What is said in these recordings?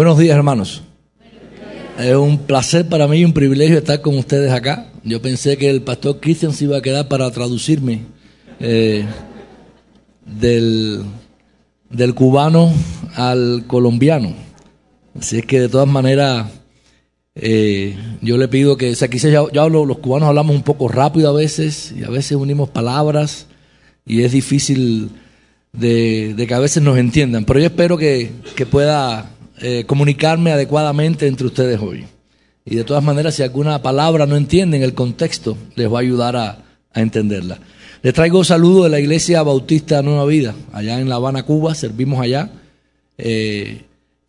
Buenos días, hermanos. Es un placer para mí y un privilegio estar con ustedes acá. Yo pensé que el pastor Christian se iba a quedar para traducirme eh, del, del cubano al colombiano. Así es que de todas maneras eh, yo le pido que, o sea, quizás ya hablo- los cubanos hablamos un poco rápido a veces y a veces unimos palabras y es difícil de, de que a veces nos entiendan, pero yo espero que, que pueda eh, comunicarme adecuadamente entre ustedes hoy. Y de todas maneras, si alguna palabra no entienden el contexto, les va a ayudar a, entenderla. Les traigo saludos de la Iglesia Bautista Nueva Vida, allá en La Habana, Cuba, servimos allá. Eh,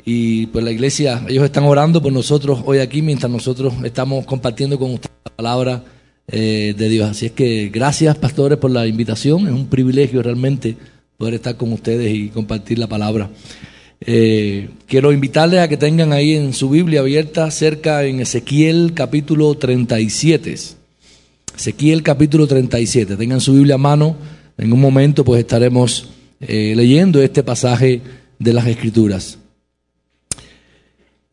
y pues la iglesia, ellos están orando por nosotros hoy aquí mientras nosotros estamos compartiendo con ustedes la palabra eh, de Dios. Así es que gracias pastores por la invitación, es un privilegio realmente poder estar con ustedes y compartir la palabra. Eh, quiero invitarles a que tengan ahí en su Biblia abierta cerca en Ezequiel capítulo 37. Ezequiel capítulo 37. Tengan su Biblia a mano. En un momento pues estaremos eh, leyendo este pasaje de las Escrituras.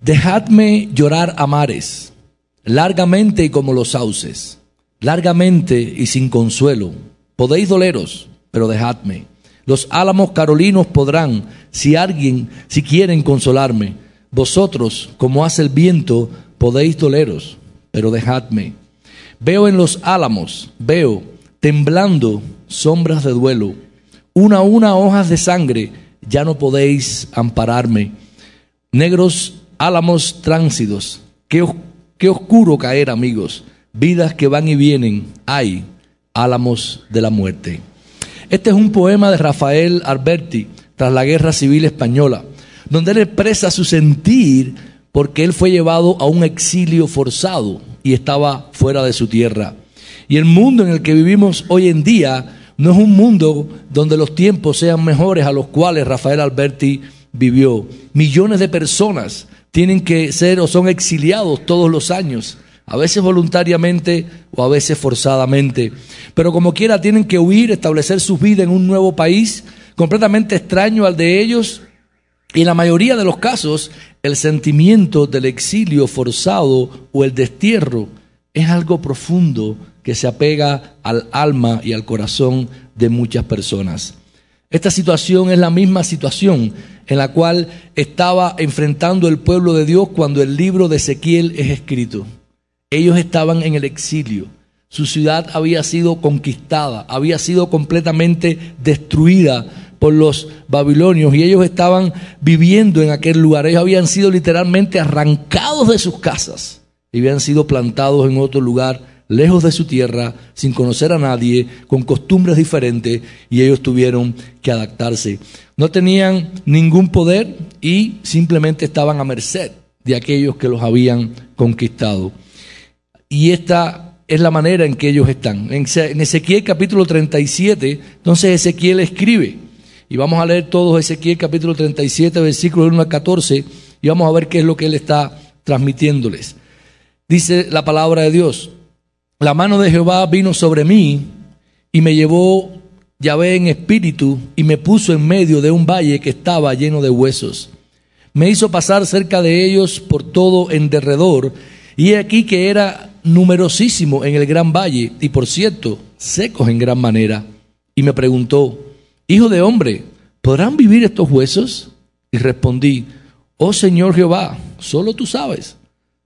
Dejadme llorar a mares, largamente y como los sauces, largamente y sin consuelo. Podéis doleros, pero dejadme. Los álamos carolinos podrán, si alguien, si quieren consolarme. Vosotros, como hace el viento, podéis doleros, pero dejadme. Veo en los álamos, veo, temblando, sombras de duelo. Una a una hojas de sangre, ya no podéis ampararme. Negros álamos tránsidos, qué, os- qué oscuro caer, amigos. Vidas que van y vienen, hay álamos de la muerte. Este es un poema de Rafael Alberti tras la Guerra Civil Española, donde él expresa su sentir porque él fue llevado a un exilio forzado y estaba fuera de su tierra. Y el mundo en el que vivimos hoy en día no es un mundo donde los tiempos sean mejores a los cuales Rafael Alberti vivió. Millones de personas tienen que ser o son exiliados todos los años, a veces voluntariamente o a veces forzadamente. Pero como quiera tienen que huir, establecer su vida en un nuevo país completamente extraño al de ellos y en la mayoría de los casos, el sentimiento del exilio forzado o el destierro es algo profundo que se apega al alma y al corazón de muchas personas. Esta situación es la misma situación en la cual estaba enfrentando el pueblo de Dios cuando el libro de Ezequiel es escrito. Ellos estaban en el exilio. Su ciudad había sido conquistada, había sido completamente destruida por los babilonios y ellos estaban viviendo en aquel lugar. Ellos habían sido literalmente arrancados de sus casas y habían sido plantados en otro lugar, lejos de su tierra, sin conocer a nadie, con costumbres diferentes y ellos tuvieron que adaptarse. No tenían ningún poder y simplemente estaban a merced de aquellos que los habían conquistado. Y esta es la manera en que ellos están. En Eze- en Ezequiel capítulo 37, entonces Ezequiel escribe. Y vamos a leer todos Ezequiel capítulo 37, versículos 1 al 14, y vamos a ver qué es lo que él está transmitiéndoles. Dice la palabra de Dios, la mano de Jehová vino sobre mí y me llevó Yahvé en espíritu y me puso en medio de un valle que estaba lleno de huesos. Me hizo pasar cerca de ellos por todo en derredor, y aquí que era numerosísimo en el gran valle, y por cierto, secos en gran manera. Y me preguntó, Hijo de hombre, ¿podrán vivir estos huesos? Y respondí, Oh Señor Jehová, solo tú sabes.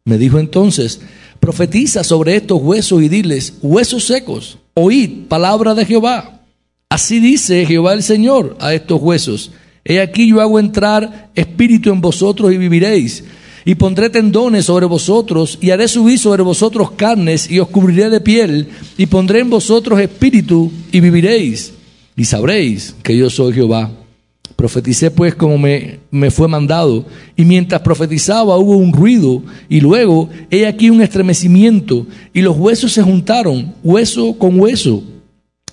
Me dijo entonces, profetiza sobre estos huesos y diles, huesos secos, oíd palabra de Jehová. Así dice Jehová el Señor a estos huesos. He aquí yo hago entrar espíritu en vosotros y viviréis. Y pondré tendones sobre vosotros y haré subir sobre vosotros carnes y os cubriré de piel y pondré en vosotros espíritu y viviréis. Y sabréis que yo soy Jehová. Profeticé pues como me, me fue mandado, y mientras profetizaba hubo un ruido, y luego he aquí un estremecimiento, y los huesos se juntaron, hueso con hueso.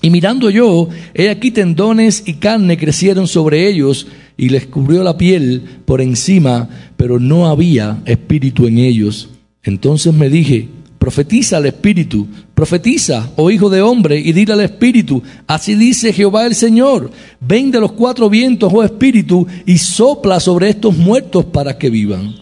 Y mirando yo, he aquí tendones y carne crecieron sobre ellos, y les cubrió la piel por encima, pero no había espíritu en ellos. Entonces me dije, profetiza al espíritu, profetiza, oh hijo de hombre, y dile al espíritu, así dice Jehová el Señor, ven de los cuatro vientos, oh espíritu, y sopla sobre estos muertos para que vivan.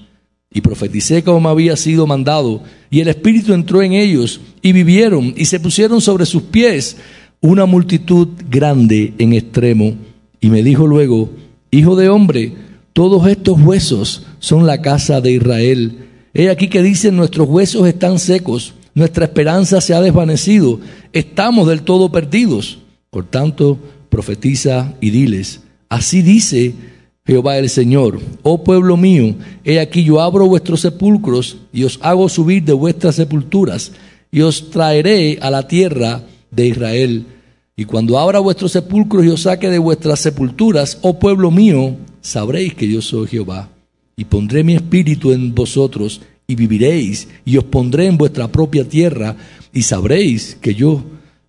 Y profeticé como me había sido mandado, y el espíritu entró en ellos, y vivieron, y se pusieron sobre sus pies una multitud grande en extremo. Y me dijo luego, hijo de hombre, todos estos huesos son la casa de Israel. He aquí que dicen, nuestros huesos están secos, nuestra esperanza se ha desvanecido, estamos del todo perdidos. Por tanto, profetiza y diles, así dice Jehová el Señor, oh pueblo mío, he aquí yo abro vuestros sepulcros y os hago subir de vuestras sepulturas y os traeré a la tierra de Israel. Y cuando abra vuestros sepulcros y os saque de vuestras sepulturas, oh pueblo mío, sabréis que yo soy Jehová y pondré mi espíritu en vosotros y viviréis, y os pondré en vuestra propia tierra, y sabréis que yo,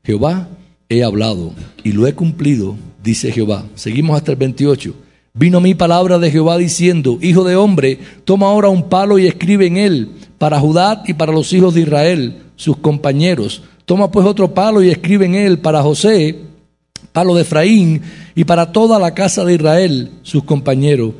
Jehová, he hablado y lo he cumplido, dice Jehová. Seguimos hasta el 28. Vino mi palabra de Jehová diciendo, Hijo de hombre, toma ahora un palo y escribe en él, para Judá y para los hijos de Israel, sus compañeros. Toma pues otro palo y escribe en él, para José, palo de Efraín, y para toda la casa de Israel, sus compañeros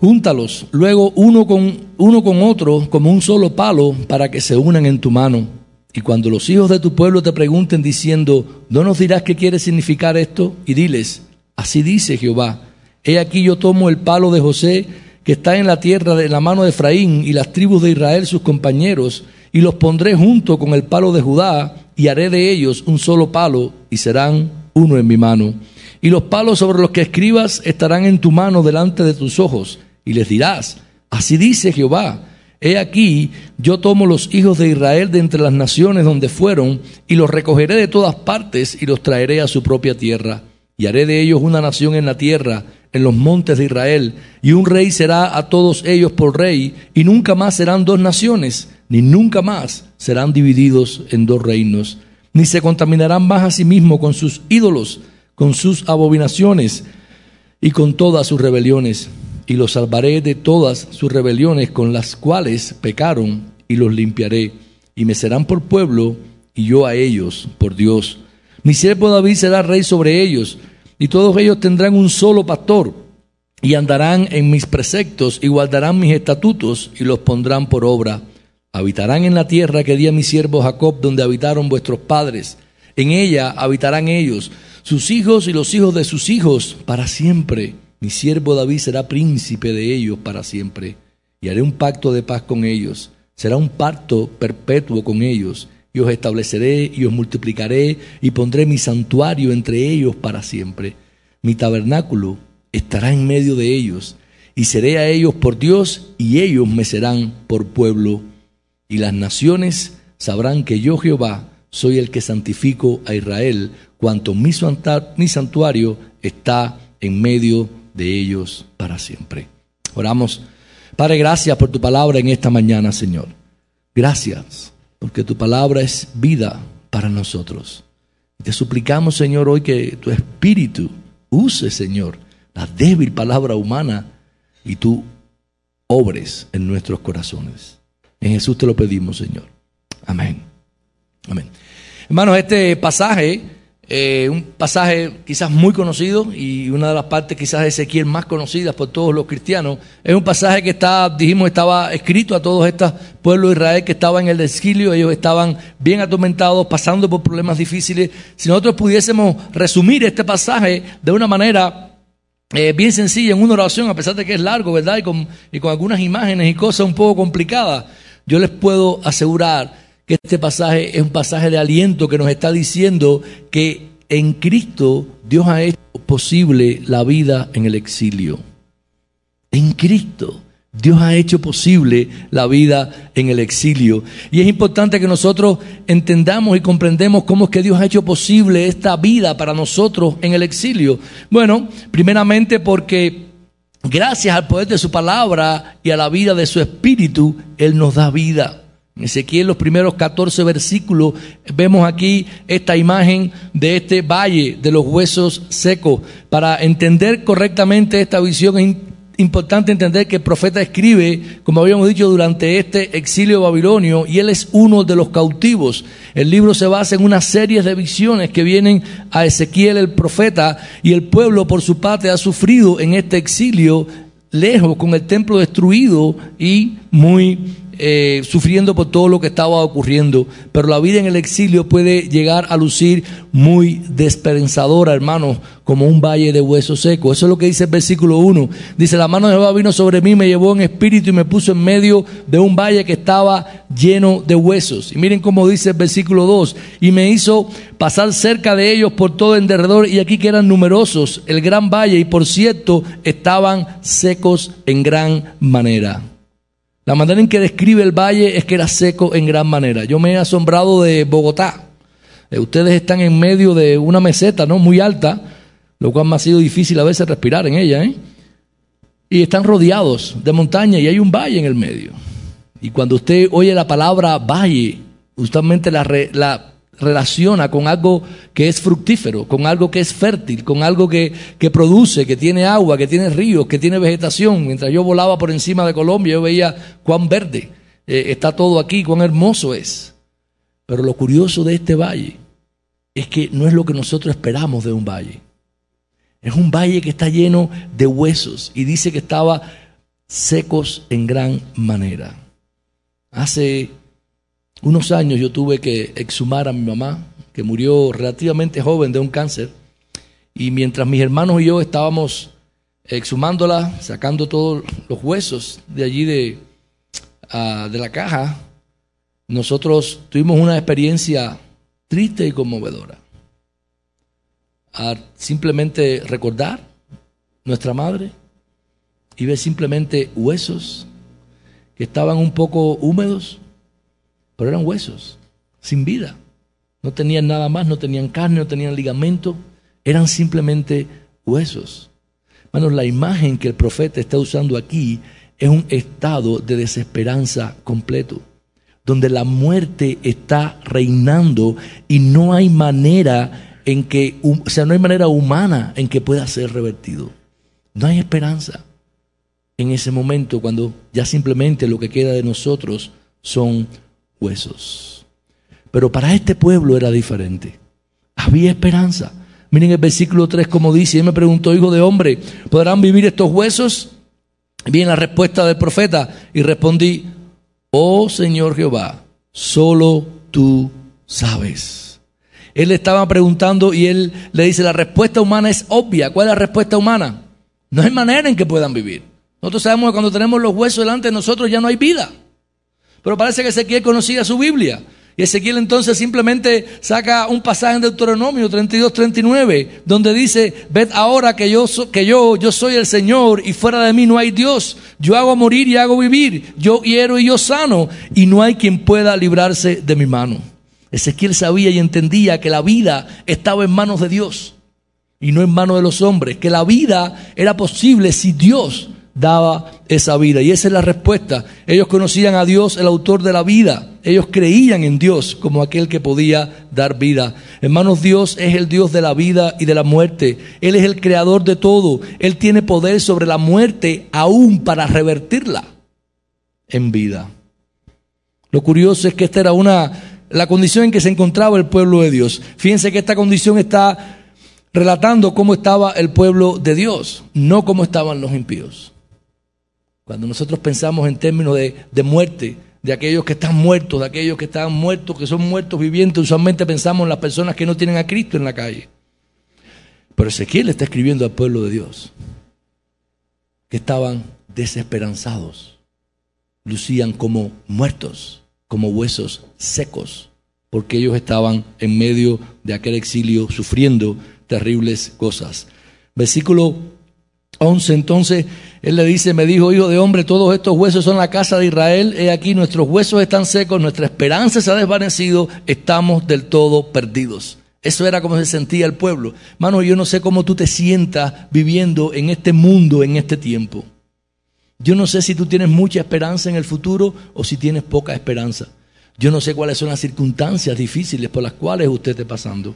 Júntalos luego uno con, uno con otro como un solo palo para que se unan en tu mano. Y cuando los hijos de tu pueblo te pregunten diciendo, ¿no nos dirás qué quiere significar esto? Y diles, así dice Jehová, he aquí yo tomo el palo de José que está en la tierra de la mano de Efraín y las tribus de Israel sus compañeros, y los pondré junto con el palo de Judá, y haré de ellos un solo palo, y serán uno en mi mano. Y los palos sobre los que escribas estarán en tu mano delante de tus ojos y les dirás, así dice Jehová, he aquí, yo tomo los hijos de Israel de entre las naciones donde fueron, y los recogeré de todas partes y los traeré a su propia tierra, y haré de ellos una nación en la tierra, en los montes de Israel, y un rey será a todos ellos por rey, y nunca más serán dos naciones, ni nunca más serán divididos en dos reinos, ni se contaminarán más a sí mismos con sus ídolos, con sus abominaciones y con todas sus rebeliones y los salvaré de todas sus rebeliones con las cuales pecaron, y los limpiaré, y me serán por pueblo, y yo a ellos por Dios. Mi siervo David será rey sobre ellos, y todos ellos tendrán un solo pastor, y andarán en mis preceptos, y guardarán mis estatutos, y los pondrán por obra. Habitarán en la tierra que di a mi siervo Jacob, donde habitaron vuestros padres. En ella habitarán ellos, sus hijos y los hijos de sus hijos, para siempre mi siervo David será príncipe de ellos para siempre, y haré un pacto de paz con ellos. Será un pacto perpetuo con ellos, y os estableceré y os multiplicaré, y pondré mi santuario entre ellos para siempre. Mi tabernáculo estará en medio de ellos, y seré a ellos por Dios, y ellos me serán por pueblo. Y las naciones sabrán que yo Jehová soy el que santifico a Israel, cuanto mi santuario está en medio de ellos para siempre. Oramos. Padre, gracias por tu palabra en esta mañana, Señor. Gracias, porque tu palabra es vida para nosotros. Te suplicamos, Señor, hoy que tu espíritu use, Señor, la débil palabra humana y tú obres en nuestros corazones. En Jesús te lo pedimos, Señor. Amén. Amén. Hermanos, este pasaje eh, un pasaje quizás muy conocido y una de las partes quizás de Ezequiel más conocidas por todos los cristianos. Es un pasaje que está, dijimos, estaba escrito a todos estos pueblos de Israel que estaban en el exilio, ellos estaban bien atormentados, pasando por problemas difíciles. Si nosotros pudiésemos resumir este pasaje de una manera eh, bien sencilla en una oración, a pesar de que es largo, ¿verdad? Y con, y con algunas imágenes y cosas un poco complicadas, yo les puedo asegurar que este pasaje es un pasaje de aliento que nos está diciendo que en Cristo Dios ha hecho posible la vida en el exilio. En Cristo. Dios ha hecho posible la vida en el exilio. Y es importante que nosotros entendamos y comprendamos cómo es que Dios ha hecho posible esta vida para nosotros en el exilio. Bueno, primeramente porque gracias al poder de su palabra y a la vida de su espíritu, Él nos da vida. En Ezequiel, los primeros 14 versículos, vemos aquí esta imagen de este valle de los huesos secos. Para entender correctamente esta visión importante entender que el profeta escribe, como habíamos dicho, durante este exilio babilonio y él es uno de los cautivos. El libro se basa en una serie de visiones que vienen a Ezequiel el profeta y el pueblo por su parte ha sufrido en este exilio lejos, con el templo destruido y muy eh, sufriendo por todo lo que estaba ocurriendo. Pero la vida en el exilio puede llegar a lucir muy desesperanzadora, hermanos, como un valle de huesos secos. Eso es lo que dice el versículo 1. Dice, la mano de Jehová vino sobre mí, me llevó en espíritu y me puso en medio de un valle que estaba lleno de huesos. Y miren cómo dice el versículo 2. Y me hizo pasar cerca de ellos por todo el derredor y aquí que eran numerosos, el gran valle, y por cierto, estaban secos en gran manera. La manera en que describe el valle es que era seco en gran manera. Yo me he asombrado de Bogotá. Eh, ustedes están en medio de una meseta, ¿no? Muy alta, lo cual me ha sido difícil a veces respirar en ella, ¿eh? Y están rodeados de montaña y hay un valle en el medio. Y cuando usted oye la palabra valle, justamente la, la relaciona con algo que es fructífero, con algo que es fértil, con algo que, produce, que tiene agua, que tiene ríos, que tiene vegetación. Mientras yo volaba por encima de Colombia, yo veía cuán verde eh, está todo aquí, cuán hermoso es. Pero lo curioso de este valle es que no es lo que nosotros esperamos de un valle. Es un valle que está lleno de huesos y dice que estaba secos en gran manera. Hace unos años yo tuve que exhumar a mi mamá, que murió relativamente joven de un cáncer, y mientras mis hermanos y yo estábamos exhumándola, sacando todos los huesos de allí de, ah, de la caja, nosotros tuvimos una experiencia triste y conmovedora. A simplemente recordar nuestra madre y ver simplemente huesos que estaban un poco húmedos pero eran huesos, sin vida. No tenían nada más, no tenían carne, no tenían ligamento, eran simplemente huesos. Hermanos, la imagen que el profeta está usando aquí es un estado de desesperanza completo, donde la muerte está reinando y no hay manera en que, o sea, no hay manera humana en que pueda ser revertido. No hay esperanza en ese momento cuando ya simplemente lo que queda de nosotros son huesos. Pero para este pueblo era diferente. Había esperanza. Miren el versículo 3 como dice, él me preguntó, hijo de hombre, ¿podrán vivir estos huesos? Bien la respuesta del profeta y respondí, oh Señor Jehová, solo tú sabes. Él le estaba preguntando y él le dice, la respuesta humana es obvia. ¿Cuál es la respuesta humana? No hay manera en que puedan vivir. Nosotros sabemos que cuando tenemos los huesos delante de nosotros ya no hay vida. Pero parece que Ezequiel conocía su Biblia. Y Ezequiel entonces simplemente saca un pasaje en Deuteronomio 32, 39, donde dice, ved ahora que yo, que yo, yo soy el Señor y fuera de mí no hay Dios. Yo hago morir y hago vivir. Yo hiero y yo sano. Y no hay quien pueda librarse de mi mano. Ezequiel sabía y entendía que la vida estaba en manos de Dios y no en manos de los hombres. Que la vida era posible si Dios daba esa vida. Y esa es la respuesta. Ellos conocían a Dios, el autor de la vida. Ellos creían en Dios como aquel que podía dar vida. Hermanos, Dios es el Dios de la vida y de la muerte. Él es el creador de todo. Él tiene poder sobre la muerte aún para revertirla en vida. Lo curioso es que esta era una la condición en que se encontraba el pueblo de Dios. Fíjense que esta condición está relatando cómo estaba el pueblo de Dios, no cómo estaban los impíos. Cuando nosotros pensamos en términos de, muerte, de aquellos que están muertos, de aquellos que están muertos, que son muertos vivientes, usualmente pensamos en las personas que no tienen a Cristo en la calle. Pero Ezequiel está escribiendo al pueblo de Dios, que estaban desesperanzados, lucían como muertos, como huesos secos, porque ellos estaban en medio de aquel exilio sufriendo terribles cosas. Versículo 11, entonces él le dice, me dijo, hijo de hombre, todos estos huesos son la casa de Israel, he aquí, nuestros huesos están secos, nuestra esperanza se ha desvanecido, estamos del todo perdidos. Eso era como se sentía el pueblo. Mano, yo no sé cómo tú te sientas viviendo en este mundo, en este tiempo. Yo no sé si tú tienes mucha esperanza en el futuro o si tienes poca esperanza. Yo no sé cuáles son las circunstancias difíciles por las cuales usted esté pasando.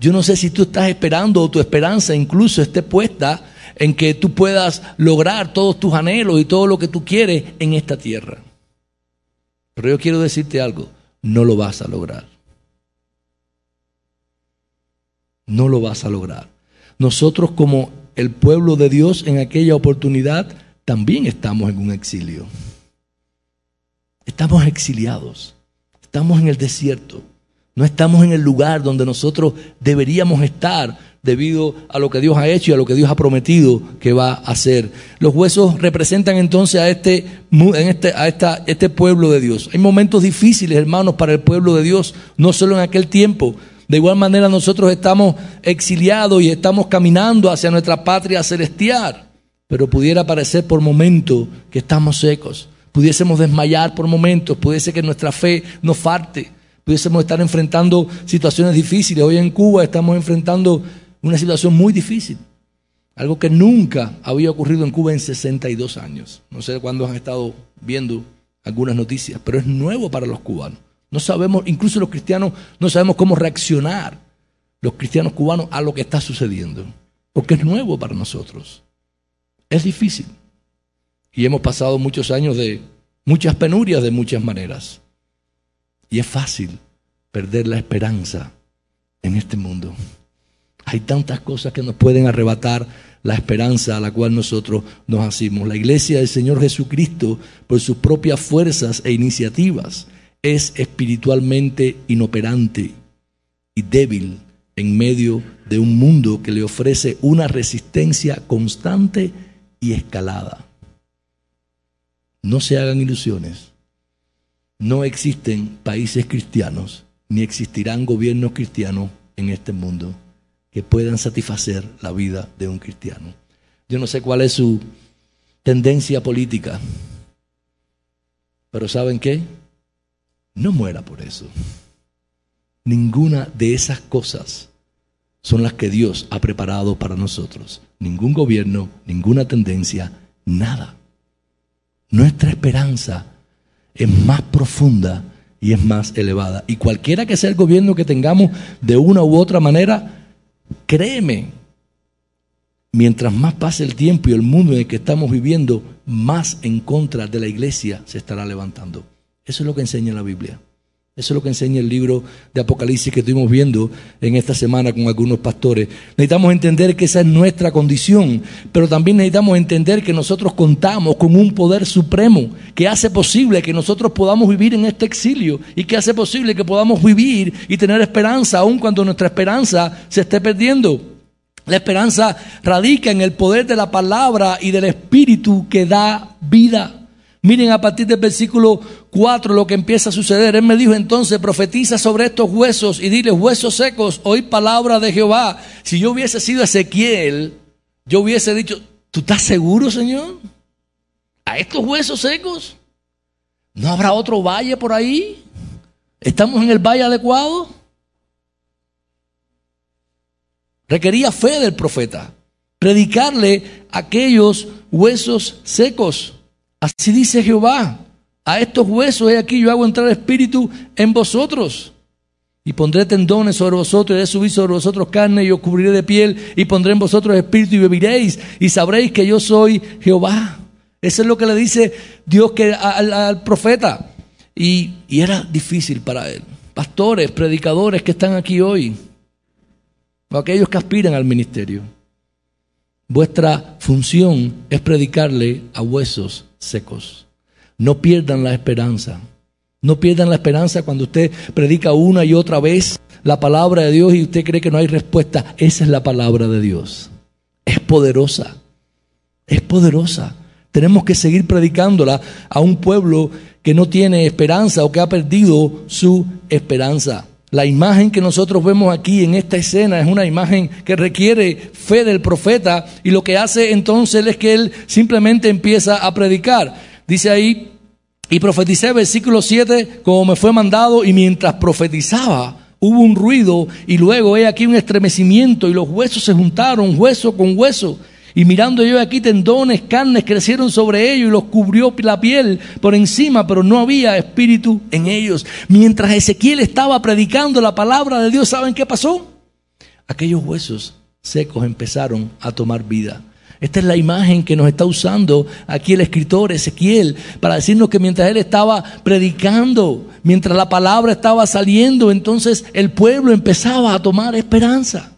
Yo no sé si tú estás esperando o tu esperanza incluso esté puesta en que tú puedas lograr todos tus anhelos y todo lo que tú quieres en esta tierra. Pero yo quiero decirte algo, no lo vas a lograr. No lo vas a lograr. Nosotros como el pueblo de Dios en aquella oportunidad también estamos en un exilio. Estamos exiliados. Estamos en el desierto. No estamos en el lugar donde nosotros deberíamos estar debido a lo que Dios ha hecho y a lo que Dios ha prometido que va a hacer. Los huesos representan entonces a este, este, a este pueblo de Dios. Hay momentos difíciles, hermanos, para el pueblo de Dios, no solo en aquel tiempo. De igual manera nosotros estamos exiliados y estamos caminando hacia nuestra patria celestial, pero pudiera parecer por momentos que estamos secos, pudiésemos desmayar por momentos, pudiese que nuestra fe nos falte, pudiésemos estar enfrentando situaciones difíciles. Hoy en Cuba estamos enfrentando una situación muy difícil. Algo que nunca había ocurrido en Cuba en 62 años. No sé cuándo han estado viendo algunas noticias, pero es nuevo para los cubanos. No sabemos, incluso los cristianos, no sabemos cómo reaccionar, los cristianos cubanos, a lo que está sucediendo. Porque es nuevo para nosotros. Es difícil. Y hemos pasado muchos años de muchas penurias de muchas maneras. Y es fácil perder la esperanza en este mundo. Hay tantas cosas que nos pueden arrebatar la esperanza a la cual nosotros nos hacemos. La iglesia del Señor Jesucristo, por sus propias fuerzas e iniciativas, es espiritualmente inoperante y débil en medio de un mundo que le ofrece una resistencia constante y escalada. No se hagan ilusiones. No existen países cristianos, ni existirán gobiernos cristianos en este mundo que puedan satisfacer la vida de un cristiano. Yo no sé cuál es su tendencia política, pero ¿saben qué? No muera por eso. Ninguna de esas cosas son las que Dios ha preparado para nosotros. Ningún gobierno, ninguna tendencia, nada. Nuestra esperanza es más profunda y es más elevada. Y cualquiera que sea el gobierno que tengamos de una u otra manera, Créeme, mientras más pase el tiempo y el mundo en el que estamos viviendo, más en contra de la iglesia se estará levantando. Eso es lo que enseña la Biblia. Eso es lo que enseña el libro de Apocalipsis que estuvimos viendo en esta semana con algunos pastores. Necesitamos entender que esa es nuestra condición, pero también necesitamos entender que nosotros contamos con un poder supremo que hace posible que nosotros podamos vivir en este exilio y que hace posible que podamos vivir y tener esperanza aun cuando nuestra esperanza se esté perdiendo. La esperanza radica en el poder de la palabra y del Espíritu que da vida. Miren a partir del versículo 4 lo que empieza a suceder. Él me dijo entonces, profetiza sobre estos huesos y dile, huesos secos, oí palabra de Jehová. Si yo hubiese sido Ezequiel, yo hubiese dicho, ¿tú estás seguro, Señor? ¿A estos huesos secos? ¿No habrá otro valle por ahí? ¿Estamos en el valle adecuado? Requería fe del profeta, predicarle aquellos huesos secos. Así dice Jehová, a estos huesos he aquí yo hago entrar espíritu en vosotros. Y pondré tendones sobre vosotros, y he subir sobre vosotros carne, y os cubriré de piel, y pondré en vosotros espíritu, y bebiréis, y sabréis que yo soy Jehová. Eso es lo que le dice Dios al, profeta. Y, y era difícil para él. Pastores, predicadores que están aquí hoy, o aquellos que aspiran al ministerio. Vuestra función es predicarle a huesos secos. No pierdan la esperanza. No pierdan la esperanza cuando usted predica una y otra vez la palabra de Dios y usted cree que no hay respuesta. Esa es la palabra de Dios. Es poderosa. Es poderosa. Tenemos que seguir predicándola a un pueblo que no tiene esperanza o que ha perdido su esperanza. La imagen que nosotros vemos aquí en esta escena es una imagen que requiere fe del profeta y lo que hace entonces es que él simplemente empieza a predicar. Dice ahí, y profeticé, versículo 7, como me fue mandado y mientras profetizaba hubo un ruido y luego he aquí un estremecimiento y los huesos se juntaron, hueso con hueso. Y mirando yo aquí tendones, carnes crecieron sobre ellos y los cubrió la piel por encima, pero no había espíritu en ellos. Mientras Ezequiel estaba predicando la palabra de Dios, ¿saben qué pasó? Aquellos huesos secos empezaron a tomar vida. Esta es la imagen que nos está usando aquí el escritor Ezequiel para decirnos que mientras él estaba predicando, mientras la palabra estaba saliendo, entonces el pueblo empezaba a tomar esperanza.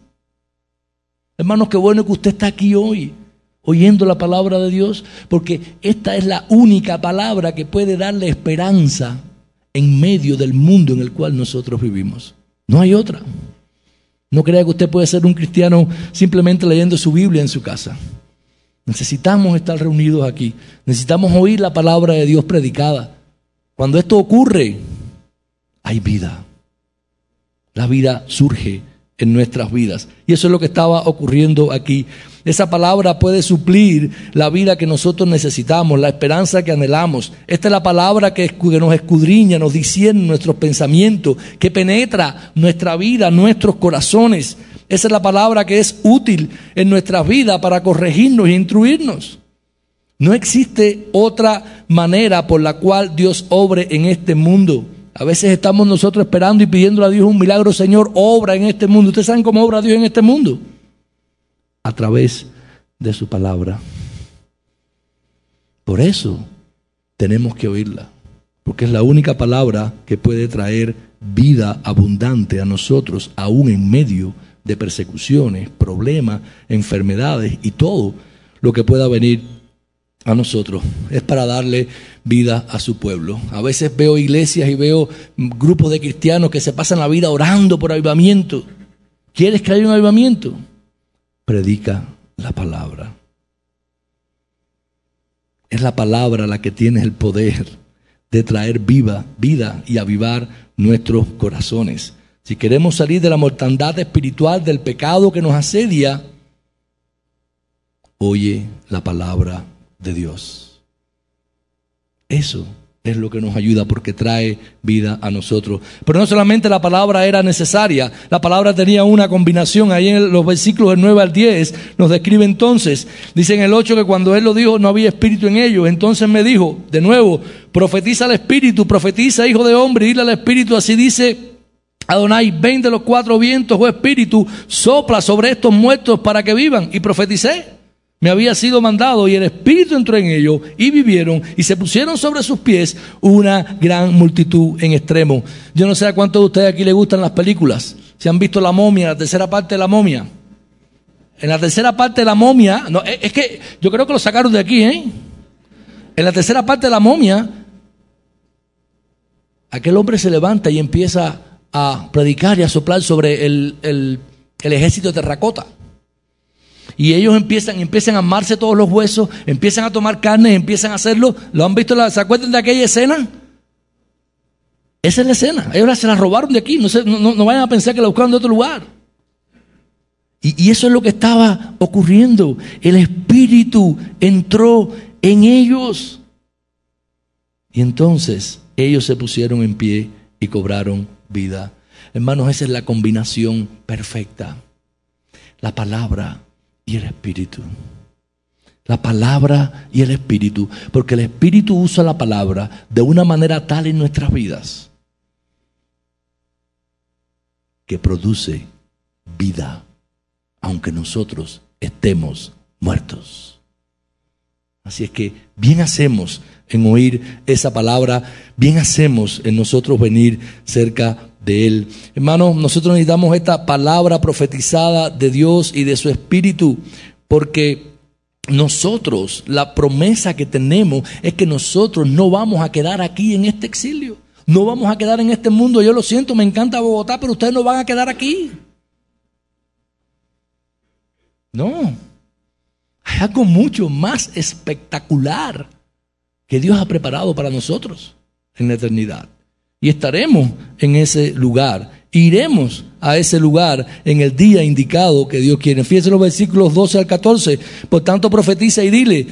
Hermanos, qué bueno que usted está aquí hoy oyendo la palabra de Dios, porque esta es la única palabra que puede darle esperanza en medio del mundo en el cual nosotros vivimos. No hay otra. No crea que usted puede ser un cristiano simplemente leyendo su Biblia en su casa. Necesitamos estar reunidos aquí. Necesitamos oír la palabra de Dios predicada. Cuando esto ocurre, hay vida. La vida surge en nuestras vidas. Y eso es lo que estaba ocurriendo aquí. Esa palabra puede suplir la vida que nosotros necesitamos, la esperanza que anhelamos. Esta es la palabra que, nos escudriña, nos discierne nuestros pensamientos, que penetra nuestra vida, nuestros corazones. Esa es la palabra que es útil en nuestras vidas para corregirnos e instruirnos. No existe otra manera por la cual Dios obre en este mundo. A veces estamos nosotros esperando y pidiendo a Dios un milagro, Señor, obra en este mundo. ¿Ustedes saben cómo obra Dios en este mundo? A través de su palabra. Por eso tenemos que oírla, porque es la única palabra que puede traer vida abundante a nosotros, aún en medio de persecuciones, problemas, enfermedades y todo lo que pueda venir a nosotros, es para darle vida a su pueblo. A veces veo iglesias y veo grupos de cristianos que se pasan la vida orando por avivamiento. ¿Quieres que haya un avivamiento? Predica la palabra. Es la palabra la que tiene el poder de traer viva vida y avivar nuestros corazones. Si queremos salir de la mortandad espiritual del pecado que nos asedia, oye la palabra de Dios. Eso es lo que nos ayuda porque trae vida a nosotros. Pero no solamente la palabra era necesaria, la palabra tenía una combinación. Ahí en los versículos del 9 al 10 nos describe entonces, dice en el 8 que cuando él lo dijo no había espíritu en ellos. Entonces me dijo, de nuevo, profetiza al espíritu, profetiza hijo de hombre, dile al espíritu, así dice Adonai, ven de los cuatro vientos, oh espíritu, sopla sobre estos muertos para que vivan. Y profeticé me había sido mandado y el Espíritu entró en ellos y vivieron y se pusieron sobre sus pies una gran multitud en extremo. Yo no sé a cuántos de ustedes aquí les gustan las películas. Si han visto La momia, la tercera parte de La momia. En la tercera parte de La momia, no, es que yo creo que lo sacaron de aquí, ¿eh? En la tercera parte de La momia, aquel hombre se levanta y empieza a predicar y a soplar sobre el, el ejército de terracota. Y ellos empiezan, empiezan a amarse todos los huesos, empiezan a tomar carne, empiezan a hacerlo. ¿Lo han visto? ¿Se acuerdan de aquella escena? Esa es la escena. Ellos se la robaron de aquí. No, vayan a pensar que la buscaron de otro lugar. Y, y eso es lo que estaba ocurriendo. El Espíritu entró en ellos. Y entonces ellos se pusieron en pie y cobraron vida. Hermanos, esa es la combinación perfecta. La palabra y el Espíritu. La palabra y el Espíritu. Porque el Espíritu usa la palabra de una manera tal en nuestras vidas que produce vida, aunque nosotros estemos muertos. Así es que bien hacemos en oír esa palabra, bien hacemos en nosotros venir cerca de Él. Hermanos, nosotros necesitamos esta palabra profetizada de Dios y de su Espíritu, porque nosotros, la promesa que tenemos es que nosotros no vamos a quedar aquí en este exilio. No vamos a quedar en este mundo. Yo lo siento, me encanta Bogotá, pero ustedes no van a quedar aquí. No. Hay algo mucho más espectacular que Dios ha preparado para nosotros en la eternidad y estaremos en ese lugar. Iremos a ese lugar en el día indicado que Dios quiere. Fíjense los versículos 12 al 14. Por tanto, profetiza y dile,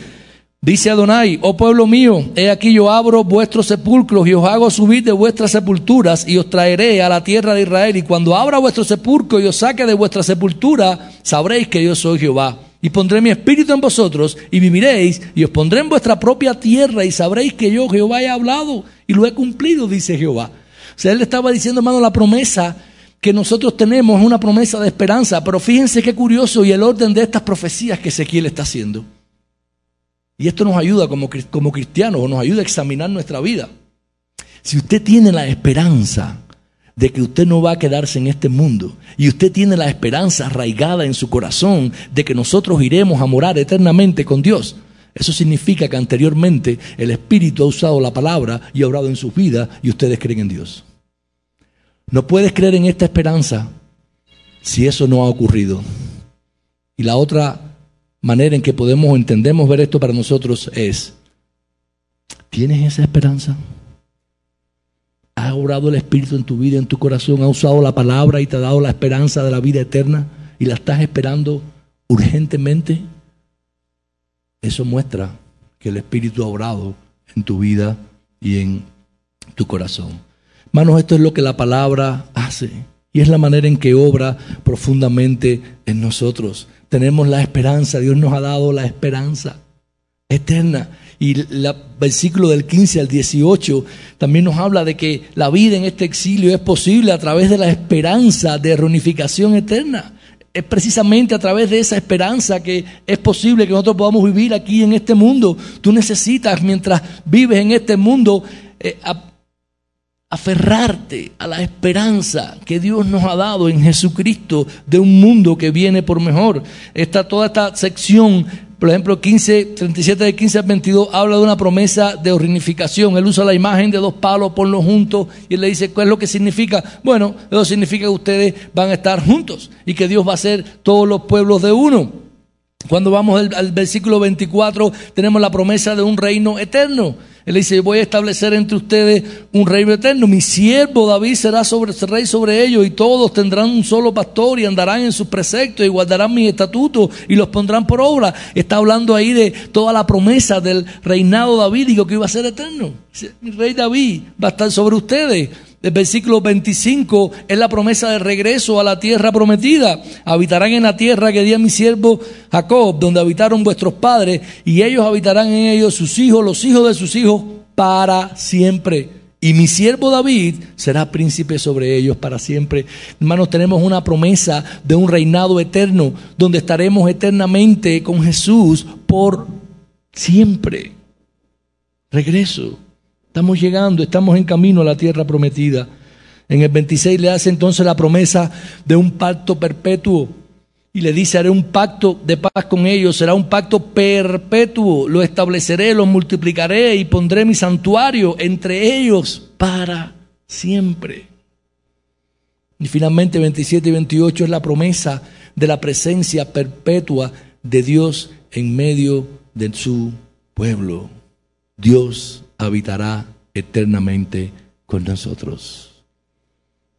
dice Adonai, oh pueblo mío, he aquí yo abro vuestros sepulcros y os hago subir de vuestras sepulturas y os traeré a la tierra de Israel. Y cuando abra vuestro sepulcro y os saque de vuestra sepultura, sabréis que yo soy Jehová y pondré mi espíritu en vosotros y viviréis y os pondré en vuestra propia tierra y sabréis que yo Jehová he hablado y lo he cumplido, dice Jehová. O sea, él estaba diciendo, hermano, la promesa que nosotros tenemos es una promesa de esperanza, pero fíjense qué curioso y el orden de estas profecías que Ezequiel está haciendo. Y esto nos ayuda como, como cristianos o nos ayuda a examinar nuestra vida. Si usted tiene la esperanza de que usted no va a quedarse en este mundo y usted tiene la esperanza arraigada en su corazón de que nosotros iremos a morar eternamente con Dios, eso significa que anteriormente el Espíritu ha usado la palabra y ha obrado en sus vidas y ustedes creen en Dios. No puedes creer en esta esperanza si eso no ha ocurrido. Y la otra manera en que podemos entendemos ver esto para nosotros es, ¿tienes esa esperanza? ¿Ha obrado el Espíritu en tu vida, en tu corazón? ¿Ha usado la palabra y te ha dado la esperanza de la vida eterna? ¿Y la estás esperando urgentemente? Eso muestra que el Espíritu ha obrado en tu vida y en tu corazón. Hermanos, esto es lo que la palabra hace y es la manera en que obra profundamente en nosotros. Tenemos la esperanza, Dios nos ha dado la esperanza eterna. Y el versículo del 15 al 18 también nos habla de que la vida en este exilio es posible a través de la esperanza de reunificación eterna es precisamente a través de esa esperanza que es posible que nosotros podamos vivir aquí en este mundo. Tú necesitas, mientras vives en este mundo, eh, aferrarte a la esperanza que Dios nos ha dado en Jesucristo de un mundo que viene por mejor. Esta, toda esta sección por ejemplo, 15, 37 de 15 al 22 habla de una promesa de reunificación. Él usa la imagen de dos palos, ponlos juntos y él le dice, ¿cuál es lo que significa? Bueno, eso significa que ustedes van a estar juntos y que Dios va a hacer todos los pueblos de uno. Cuando vamos al, al versículo 24, tenemos la promesa de un reino eterno. Él dice, voy a establecer entre ustedes un reino eterno. Mi siervo David será sobre, rey sobre ellos y todos tendrán un solo pastor y andarán en sus preceptos y guardarán mis estatutos y los pondrán por obra. Está hablando ahí de toda la promesa del reinado davídico que iba a ser eterno. Mi rey David va a estar sobre ustedes. El versículo 25 es la promesa de regreso a la tierra prometida. Habitarán en la tierra que dio mi siervo Jacob, donde habitaron vuestros padres, y ellos habitarán en ellos sus hijos, los hijos de sus hijos, para siempre. Y mi siervo David será príncipe sobre ellos para siempre. Hermanos, tenemos una promesa de un reinado eterno, donde estaremos eternamente con Jesús por siempre. Regreso. Estamos llegando, estamos en camino a la tierra prometida. En el 26 le hace entonces la promesa de un pacto perpetuo. Y le dice, haré un pacto de paz con ellos, será un pacto perpetuo, lo estableceré, lo multiplicaré y pondré mi santuario entre ellos para siempre. Y finalmente 27 y 28 es la promesa de la presencia perpetua de Dios en medio de su pueblo. Dios habitará eternamente con nosotros.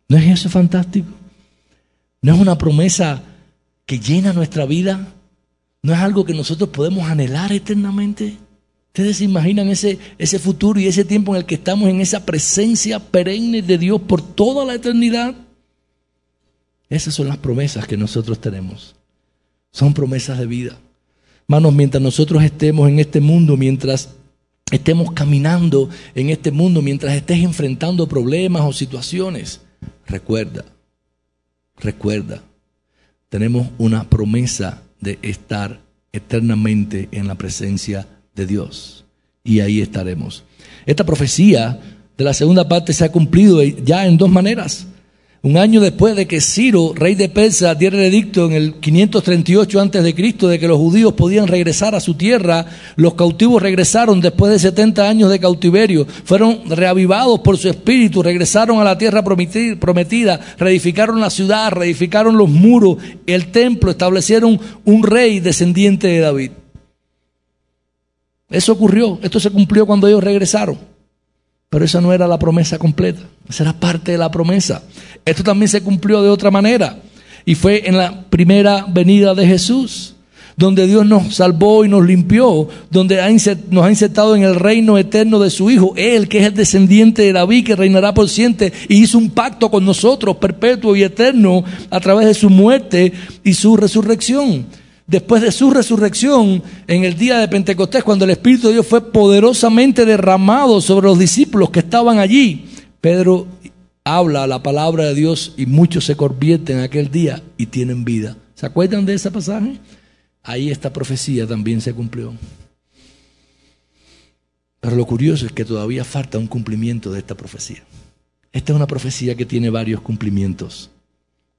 ¿No es eso fantástico? ¿No es una promesa que llena nuestra vida? ¿No es algo que nosotros podemos anhelar eternamente? ¿Ustedes se imaginan ese, ese futuro y ese tiempo en el que estamos en esa presencia perenne de Dios por toda la eternidad? Esas son las promesas que nosotros tenemos. Son promesas de vida. Hermanos, mientras nosotros estemos en este mundo, mientras estemos caminando en este mundo, mientras estés enfrentando problemas o situaciones, recuerda, recuerda, tenemos una promesa de estar eternamente en la presencia de Dios. Y ahí estaremos. Esta profecía de la segunda parte se ha cumplido ya en dos maneras. Un año después de que Ciro, rey de Persia, diera el edicto en el 538 a.C. de que los judíos podían regresar a su tierra, los cautivos regresaron después de 70 años de cautiverio, fueron reavivados por su espíritu, regresaron a la tierra prometida, reedificaron la ciudad, reedificaron los muros, el templo, establecieron un rey descendiente de David. Eso ocurrió, esto se cumplió cuando ellos regresaron. Pero esa no era la promesa completa, esa era parte de la promesa. Esto también se cumplió de otra manera. Y fue en la primera venida de Jesús, donde Dios nos salvó y nos limpió, donde nos ha insertado en el reino eterno de su Hijo, Él que es el descendiente de David, que reinará por siempre, y hizo un pacto con nosotros, perpetuo y eterno, a través de su muerte y su resurrección después de su resurrección, en el día de Pentecostés, cuando el Espíritu de Dios fue poderosamente derramado sobre los discípulos que estaban allí, Pedro habla la palabra de Dios y muchos se convierten en aquel día y tienen vida. ¿Se acuerdan de ese pasaje? Ahí esta profecía también se cumplió. Pero lo curioso es que todavía falta un cumplimiento de esta profecía. Esta es una profecía que tiene varios cumplimientos.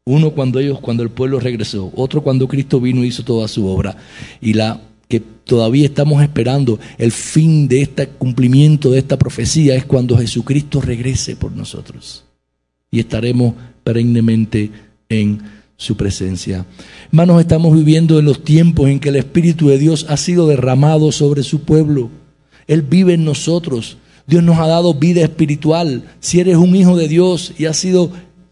Uno cuando ellos, cuando el pueblo regresó, otro cuando Cristo vino y hizo toda su obra. Y la que todavía estamos esperando, el fin de este cumplimiento de esta profecía es cuando Jesucristo regrese por nosotros. Y estaremos perennemente en su presencia. Hermanos, estamos viviendo en los tiempos en que el Espíritu de Dios ha sido derramado sobre su pueblo. Él vive en nosotros. Dios nos ha dado vida espiritual. Si eres un hijo de Dios y has sido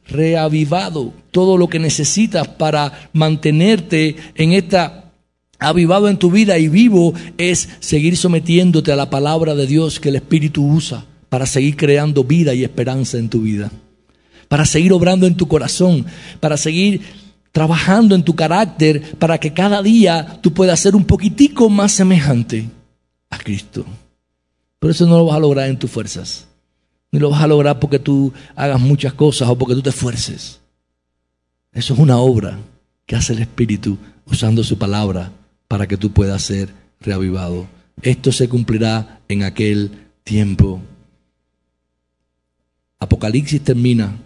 reavivado, todo lo que necesitas para mantenerte en esta avivado en tu vida y vivo es seguir sometiéndote a la palabra de Dios que el Espíritu usa para seguir creando vida y esperanza en tu vida, para seguir obrando en tu corazón, para seguir trabajando en tu carácter, para que cada día tú puedas ser un poquitico más semejante a Cristo. Pero eso no lo vas a lograr en tus fuerzas. Ni lo vas a lograr porque tú hagas muchas cosas o porque tú te esfuerces. Eso es una obra que hace el Espíritu usando su palabra para que tú puedas ser reavivado. Esto se cumplirá en aquel tiempo. Apocalipsis termina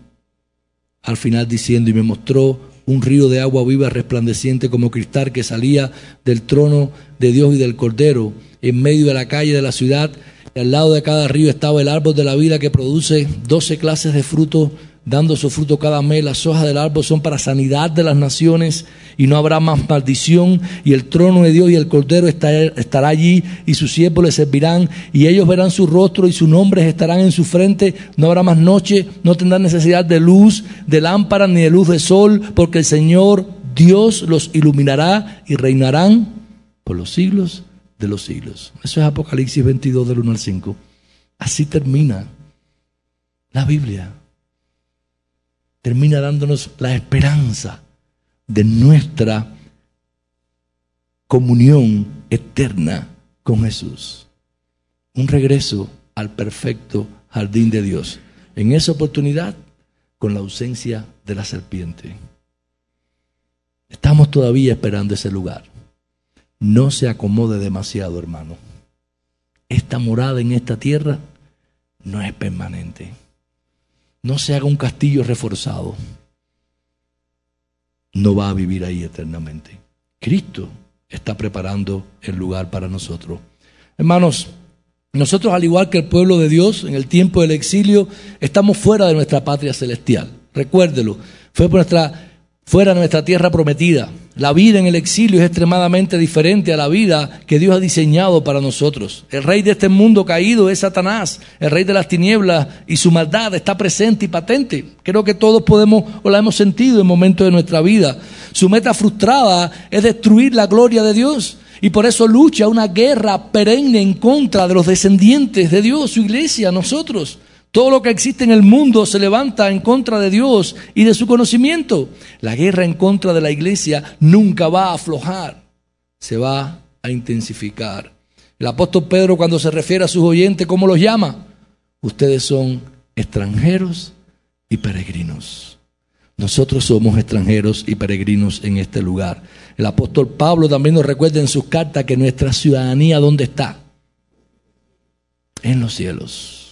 al final diciendo, y me mostró un río de agua viva resplandeciente como cristal que salía del trono de Dios y del Cordero en medio de la calle de la ciudad al lado de cada río estaba el árbol de la vida que produce doce clases de frutos, dando su fruto cada mes. Las hojas del árbol son para sanidad de las naciones y no habrá más maldición. Y el trono de Dios y el cordero estará allí y sus siervos le servirán. Y ellos verán su rostro y sus nombres estarán en su frente. No habrá más noche, no tendrán necesidad de luz, de lámpara ni de luz de sol, porque el Señor Dios los iluminará y reinarán por los siglos de los siglos. Eso es Apocalipsis 22 del 1 al 5. Así termina la Biblia. Termina dándonos la esperanza de nuestra comunión eterna con Jesús. Un regreso al perfecto jardín de Dios. En esa oportunidad, con la ausencia de la serpiente. Estamos todavía esperando ese lugar no se acomode demasiado, hermano. Esta morada en esta tierra no es permanente. No se haga un castillo reforzado. No va a vivir ahí eternamente. Cristo está preparando el lugar para nosotros. Hermanos, nosotros al igual que el pueblo de Dios en el tiempo del exilio, estamos fuera de nuestra patria celestial. Recuérdelo, fue por nuestra fuera de nuestra tierra prometida. La vida en el exilio es extremadamente diferente a la vida que Dios ha diseñado para nosotros. El rey de este mundo caído es Satanás, el rey de las tinieblas y su maldad está presente y patente. Creo que todos podemos o la hemos sentido en momentos de nuestra vida. Su meta frustrada es destruir la gloria de Dios y por eso lucha una guerra perenne en contra de los descendientes de Dios, su iglesia, nosotros. Todo lo que existe en el mundo se levanta en contra de Dios y de su conocimiento. La guerra en contra de la iglesia nunca va a aflojar, se va a intensificar. El apóstol Pedro cuando se refiere a sus oyentes, ¿cómo los llama? Ustedes son extranjeros y peregrinos. Nosotros somos extranjeros y peregrinos en este lugar. El apóstol Pablo también nos recuerda en sus cartas que nuestra ciudadanía, ¿dónde está? En los cielos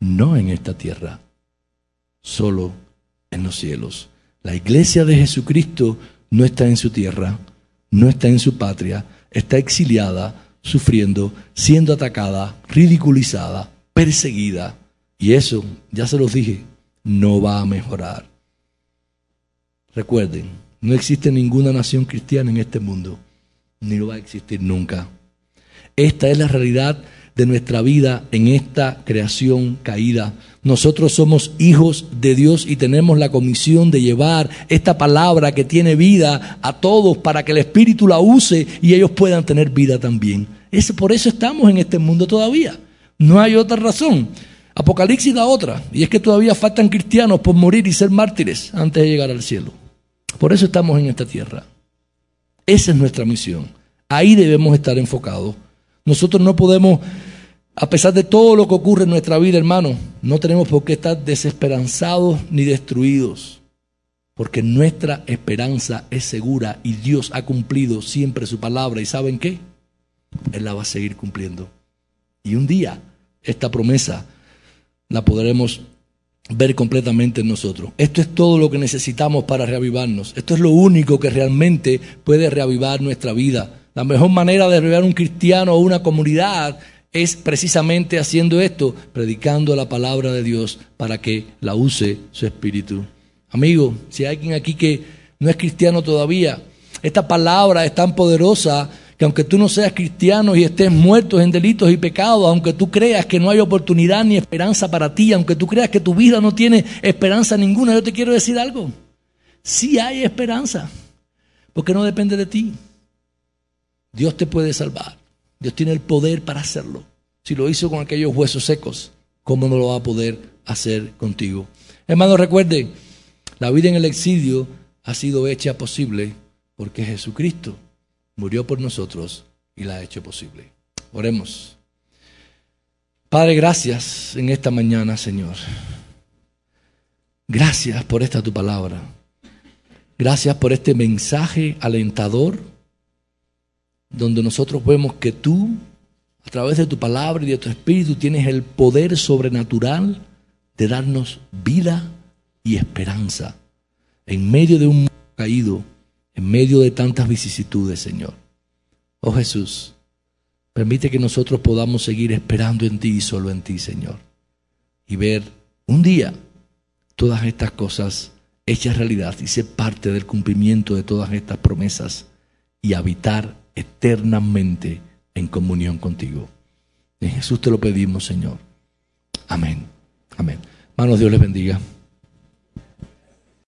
no en esta tierra, solo en los cielos. La iglesia de Jesucristo no está en su tierra, no está en su patria, está exiliada, sufriendo, siendo atacada, ridiculizada, perseguida. Y eso, ya se los dije, no va a mejorar. Recuerden, no existe ninguna nación cristiana en este mundo, ni lo va a existir nunca. Esta es la realidad de nuestra vida en esta creación caída. Nosotros somos hijos de Dios y tenemos la comisión de llevar esta palabra que tiene vida a todos para que el Espíritu la use y ellos puedan tener vida también. Es, por eso estamos en este mundo todavía. No hay otra razón. Apocalipsis da otra, y es que todavía faltan cristianos por morir y ser mártires antes de llegar al cielo. Por eso estamos en esta tierra. Esa es nuestra misión. Ahí debemos estar enfocados. Nosotros no podemos A pesar de todo lo que ocurre en nuestra vida, hermano, no tenemos por qué estar desesperanzados ni destruidos, porque nuestra esperanza es segura y Dios ha cumplido siempre su palabra. ¿Y saben qué? Él la va a seguir cumpliendo. Y un día esta promesa la podremos ver completamente en nosotros. Esto es todo lo que necesitamos para reavivarnos. Esto es lo único que realmente puede reavivar nuestra vida. La mejor manera de reavivar un cristiano o una comunidad es precisamente haciendo esto, predicando la palabra de Dios para que la use su espíritu. Amigo, si hay alguien aquí que no es cristiano todavía, esta palabra es tan poderosa que aunque tú no seas cristiano y estés muerto en delitos y pecados, aunque tú creas que no hay oportunidad ni esperanza para ti, aunque tú creas que tu vida no tiene esperanza ninguna, yo te quiero decir algo. Sí hay esperanza, porque no depende de ti. Dios te puede salvar. Dios tiene el poder para hacerlo. Si lo hizo con aquellos huesos secos, ¿cómo no lo va a poder hacer contigo? Hermano, recuerde, la vida en el exilio ha sido hecha posible porque Jesucristo murió por nosotros y la ha hecho posible. Oremos. Padre, gracias en esta mañana, Señor. Gracias por esta tu palabra. Gracias por este mensaje alentador donde nosotros vemos que tú, a través de tu palabra y de tu espíritu, tienes el poder sobrenatural de darnos vida y esperanza en medio de un mundo caído en medio de tantas vicisitudes, Señor. Oh Jesús, permite que nosotros podamos seguir esperando en ti y solo en ti, Señor. Y ver un día todas estas cosas hechas realidad y ser parte del cumplimiento de todas estas promesas y habitar eternamente en comunión contigo. En Jesús te lo pedimos, Señor. Amén. Amén. Manos, Dios les bendiga.